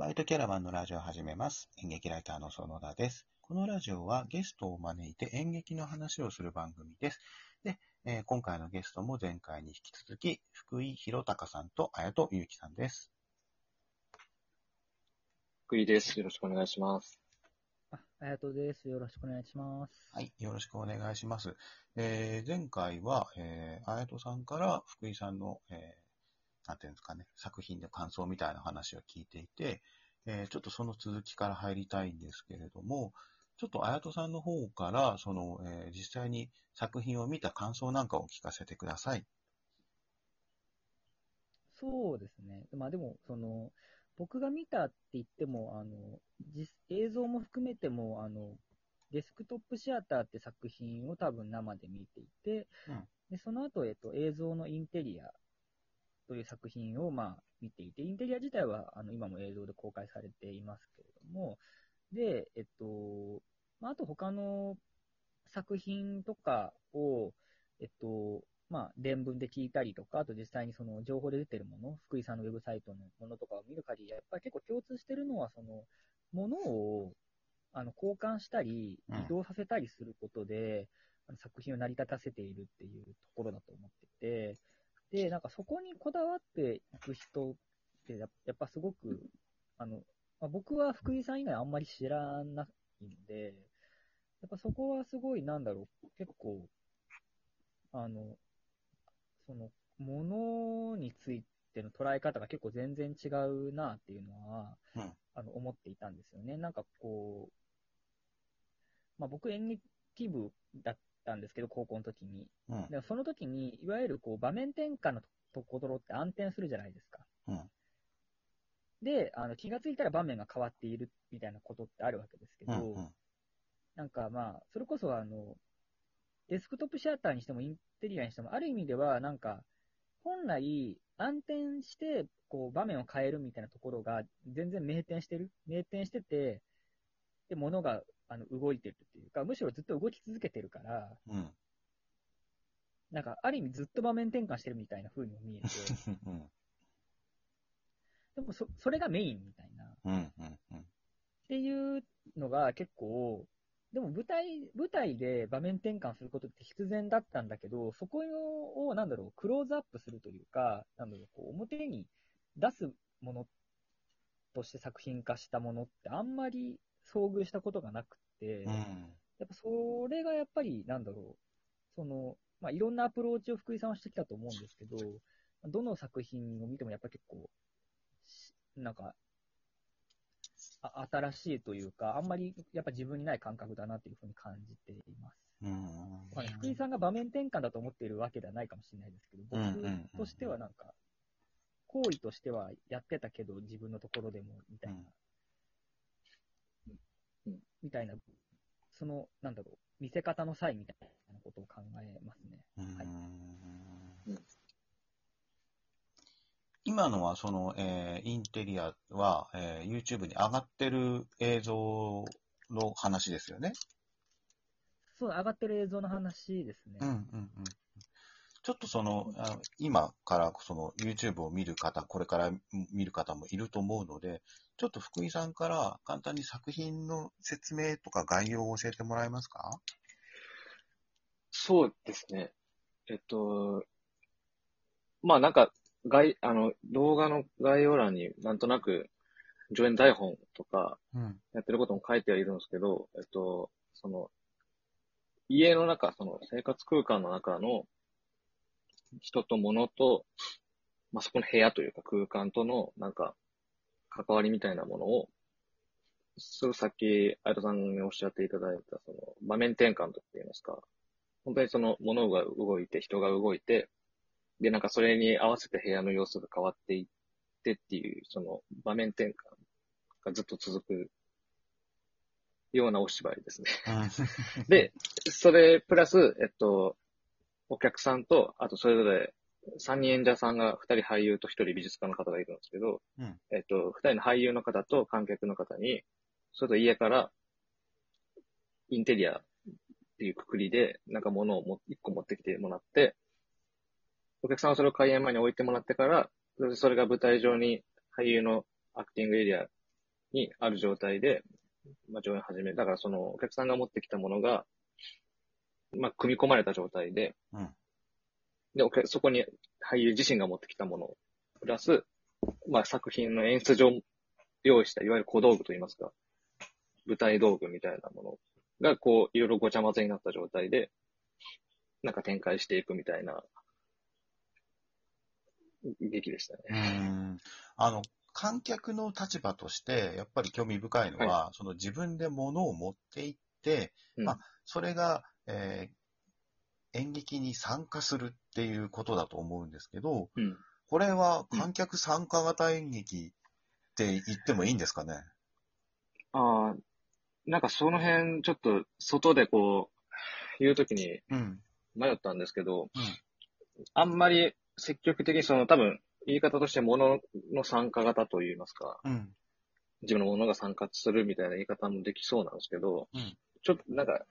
バイトキャラバンのラジオを始めます。演劇ライターの園田です。このラジオはゲストを招いて演劇の話をする番組です。で、えー今回のゲストも前回に引き続き、福井博隆さんと綾戸祐樹さんです。福井です。よろしくお願いします。あ、あやとです。よろしくお願いします。はい、よろしくお願いします。えー前回は、えー、綾戸さんから福井さんの、えーなんていうんですかね、作品の感想みたいな話を聞いていて、えーちょっとその続きから入りたいんですけれども、ちょっと綾戸さんの方から、その、えー実際に作品を見た感想なんかを聞かせてください。そうですね。まあでも、その、僕が見たって言っても、あの、実映像も含めても、あの、デスクトップシアターって作品を多分生で見ていて、うんでその後、えっと、映像のインテリアという作品を、まあ、見ていて、インテリア自体は、あの、今も映像で公開されていますけれども、で、えっと、まあ、あと他の作品とかを、えっと、まあ、伝聞で聞いたりとか、あと実際にその情報で出てるもの、福井さんのウェブサイトのものとかを見る限り、やっぱり結構共通してるのは、その、ものを、あの、交換したりうん、移動させたりすることで、あの作品を成り立たせているっていうところだと思ってて、で、なんかそこにこだわっていく人ってや、やっぱすごく、あの、まあ、僕は福井さん以外あんまり知らないんで、やっぱそこはすごい、なんだろう、結構、あの、その、ものについての捉え方が結構全然違うなっていうのは、うんあの、思っていたんですよね。なんかこう、まあ僕演劇部だったんですけど、高校の時に。うん。でもその時に、いわゆるこう場面転換のところって暗転するじゃないですか。うんで、あの気がついたら場面が変わっているみたいなことってあるわけですけど、うん。うん。なんかまあ、それこそあの、デスクトップシアターにしてもインテリアにしても、ある意味ではなんか、本来暗転して、こう場面を変えるみたいなところが全然明転してる明転してて、で、物があの動いてるっていうか、むしろずっと動き続けてるから、うん。なんか、ある意味ずっと場面転換してるみたいな風にも見えて、うん。でもそ、それがメインみたいな。っうん。うん。うん。ていうのが結構、でも舞台、舞台で場面転換することって必然だったんだけど、そこを、なんだろう、クローズアップするというか、なんだろう、こう表に出すものとして作品化したものってあんまり遭遇したことがなくて、うん。やっぱそれがやっぱり、なんだろう、その、まあ、いろんなアプローチを福井さんはしてきたと思うんですけど、どの作品を見てもやっぱり結構、しなんか、あ新しいというか、あんまりやっぱ自分にない感覚だなというふうに感じています。うん。まあね福井さんが場面転換だと思っているわけではないかもしれないですけど、僕としてはなんか、行為としてはやってたけど、自分のところでも、みたいな、うんみたいな、その、なんだろう、見せ方の際みたいなことを考えますね。うんはいうん今のは、その、えーインテリアは、えー YouTube に上がってる映像の話ですよね。そう、上がってる映像の話ですね。うんうんうん。ちょっとその、あの今からその YouTube を見る方、これから見る方もいると思うので、ちょっと福井さんから簡単に作品の説明とか概要を教えてもらえますか？そうですね。えっと、まあなんか、概、あの、動画の概要欄になんとなく上演台本とかうん。やってることも書いてはいるんですけど、えっと、その、家の中、その生活空間の中の人と物と、まあそこの部屋というか空間とのなんか関わりみたいなものを、すぐさっき、あやとさんにおっしゃっていただいた、その、場面転換と言いますか、本当にその、物が動いて、人が動いて、で、なんかそれに合わせて部屋の様子が変わっていってっていう、その、場面転換がずっと続くようなお芝居ですね。で、それプラス、えっと、お客さんと、あとそれぞれ3人演者さんが2人俳優と1人美術家の方がいるんですけど、うんえっと、2人の俳優の方と観客の方に、それと家からインテリアっていうくくりで、なんか物をも1個持ってきてもらって、お客さんはそれを開演前に置いてもらってから、それが舞台上に俳優のアクティングエリアにある状態で、まあ、上演始める。だからそのお客さんが持ってきたものが、まあ、組み込まれた状態で、うんで、そこに俳優自身が持ってきたもの、プラス、まあ、作品の演出上用意した、いわゆる小道具といいますか、舞台道具みたいなもの。が、こう、いろいろごちゃ混ぜになった状態で、なんか展開していくみたいな、劇でしたね。うーん。あの、観客の立場として、やっぱり興味深いのは、その自分で物を持って行って、うん。まあ、それが、えー演劇に参加するっていうことだと思うんですけど、うん。これは観客参加型演劇って言ってもいいんですかね？ああ、なんかその辺、ちょっと、外でこう、言うときにうん。迷ったんですけど、あんまり積極的にその多分、言い方として物の参加型といいますか、うん。自分のものが参加するみたいな言い方もできそうなんですけど、うんちょっとなんか、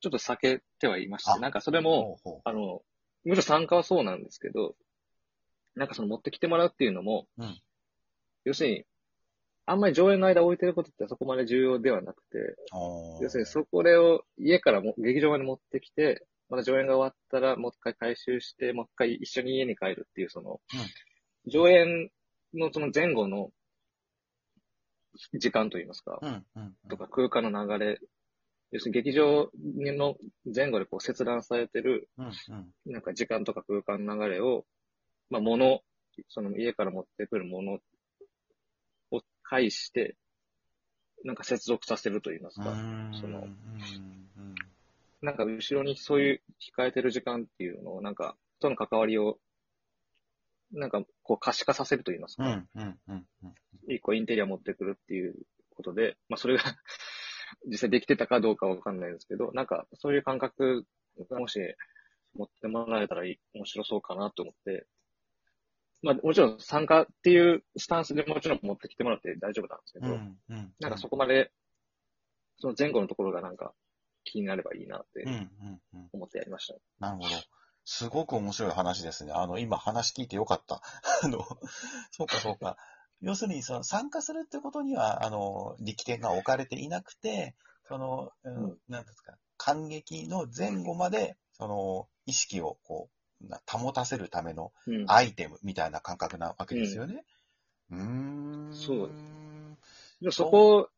ちょっと避けてはいましあた。なんかそれも、ほうほあの、むしろ参加はそうなんですけど、なんかその持ってきてもらうっていうのも、うん要するに、あんまり上演の間置いてることってそこまで重要ではなくて、要するにそこを家からも劇場まで持ってきて、また上演が終わったらもう一回回収して、もう一回一緒に家に帰るっていう、その、上演のその前後の時間といいますか、うん。うん。とか空間の流れ、要するに劇場の前後でこう切断されてる。なんか時間とか空間の流れを、まあ物、その家から持ってくるものを介して、なんか接続させるといいますか、そのなんか後ろにそういう控えてる時間っていうのを、なんか、との関わりを、なんか、こう可視化させるといいますか。一個インテリア持ってくるっていうことで、まあそれが実際できてたかどうかわかんないですけど、なんかそういう感覚がもし持ってもらえたらいい面白そうかなと思って、まあもちろん参加っていうスタンスでもちろん持ってきてもらって大丈夫なんですけど、うん。うん。なんかそこまで、その前後のところがなんか気になればいいなってうん。うん。うん。思ってやりました。なるほど。すごく面白い話ですね。あの、今話聞いてよかった。あの、そうかそうか。要するに、その参加するってことには、あの、力点が置かれていなくて、その、うんうんなんですか、感激の前後まで、その、意識をこう、な保たせるためのうん。アイテムみたいな感覚なわけですよね。うーん。そうでそこを、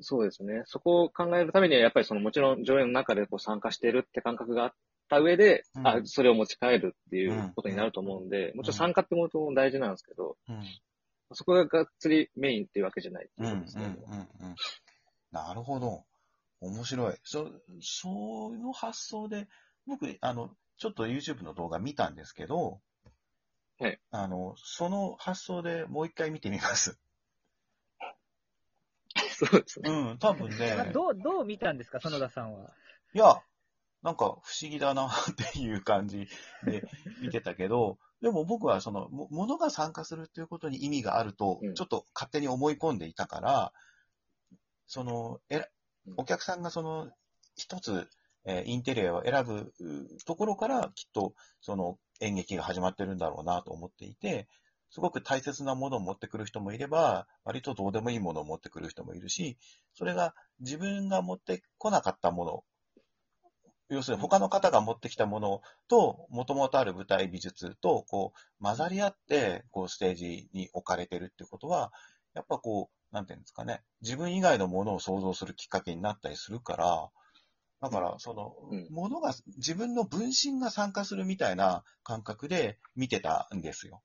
そうですね。そこを考えるためには、やっぱりそのもちろん上演の中でこう参加しているって感覚があった上で、うんあ、それを持ち帰るっていうことになると思うんで、もちろん参加ってことも大事なんですけど、うん。そこががっつりメインっていうわけじゃないってうん、うん、うんいうことですね。、うん。なるほど。面白い。そ、その発想で、僕、あの、ちょっと YouTube の動画見たんですけど、はい。あの、その発想でもう一回見てみます。そうですね。うん、多分まあね、どう、どう見たんですか、園田さんは？いや、なんか不思議だなっていう感じで見てたけど、でも僕はその、もものが参加するっていうことに意味があるとうん、ちょっと勝手に思い込んでいたから、その、えお客さんがその、一つ、えーインテリアを選ぶうところから、きっと、その演劇が始まってるんだろうなと思っていて、すごく大切なものを持ってくる人もいれば、割とどうでもいいものを持ってくる人もいるし、それが自分が持ってこなかったもの、要するに他の方が持ってきたものと、もともとある舞台美術と、こう、混ざり合って、こう、ステージに置かれてるってことは、やっぱこう、なんていうんですかね、自分以外のものを想像するきっかけになったりするから、だから、そのうん、ものが、自分の分身が参加するみたいな感覚で見てたんですよ。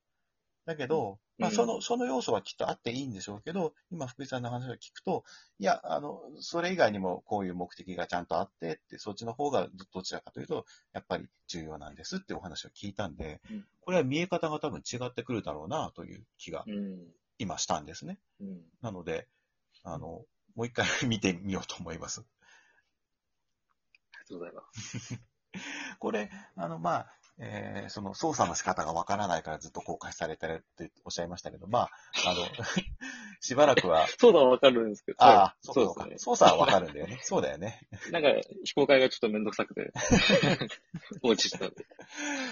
だけど、まあ、うんその、その要素はきっとあっていいんでしょうけど、今、福井さんの話を聞くと、いや、あの、それ以外にもこういう目的がちゃんとあってって、そっちの方がどどちらかというと、やっぱり重要なんですってお話を聞いたんでうん、これは見え方が多分違ってくるだろうなという気がうん。今したんですね。うん。なので、あの、もう一回見てみようと思います。ありがとうございます。これ、あの、まあ、えーその操作の仕方がわからないからずっと公開されてるっておっしゃいましたけど、まあ、あの、しばらくは、そうだわかるんですけど。ああ、はいそうかそうかそう。です操作はわかるんだよね。そうだよね。ね。なんか、非公開がちょっとめんどくさくて、放置してたんで。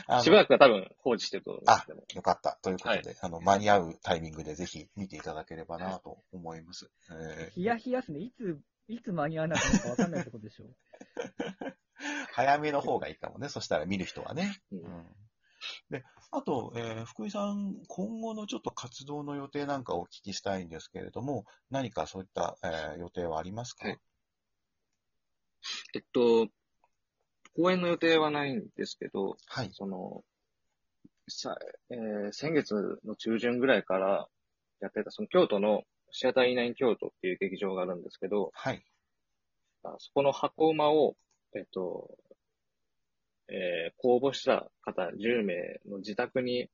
あのしばらくは多分放置してると思うんですけど。よかった。ということで、あの、間に合うタイミングでぜひ見ていただければなと思います。えーヒヤヒヤっすね。いつ、いつ間に合わなくなるかわかんないってことでしょ。早めの方がいいかもね。そしたら見る人はね。うんうんで、あと、えー福井さん、今後のちょっと活動の予定なんかをお聞きしたいんですけれども、何かそういった、えー予定はありますか、はいえっと、公演の予定はないんですけど、はい。その、さ、えー先月の中旬ぐらいからやってた、その京都のシアターイナイン京都っていう劇場があるんですけど、はい。あそこの箱馬を、えっと、えー公募した方10名の自宅に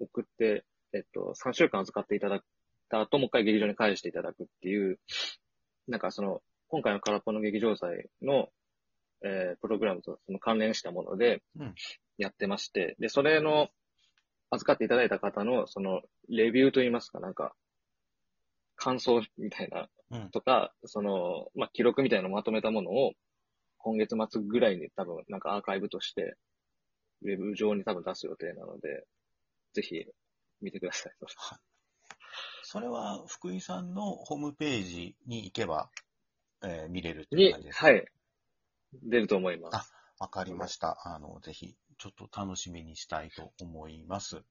送って、えっと、3週間預かっていただいた後、もう一回劇場に返していただくっていう、なんかその、今回の空っぽの劇場祭の、えープログラムとその関連したものでうん、やってまして、で、それの、預かっていただいた方の、その、レビューといいますか、なんか、感想みたいなうん。とか、その、まあ、記録みたいなのをまとめたものを、今月末ぐらいに多分、なんかアーカイブとして、ウェブ上に多分出す予定なので、ぜひ、見てください。それは、福井さんのホームページに行けば、えー見れるっていうに感じです、か？はい。出ると思います。あわかりました。あの、ぜひ、ちょっと楽しみにしたいと思います。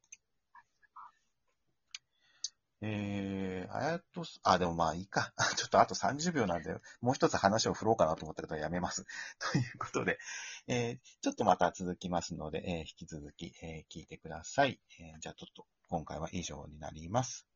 えー、あやとす、あ、でもまあいいか。ちょっとあと30秒なんで、もう一つ話を振ろうかなと思ったけどやめます。ということで、えー、ちょっとまた続きますので、えー引き続き、えー聞いてください。えーじゃあちょっと今回は以上になります。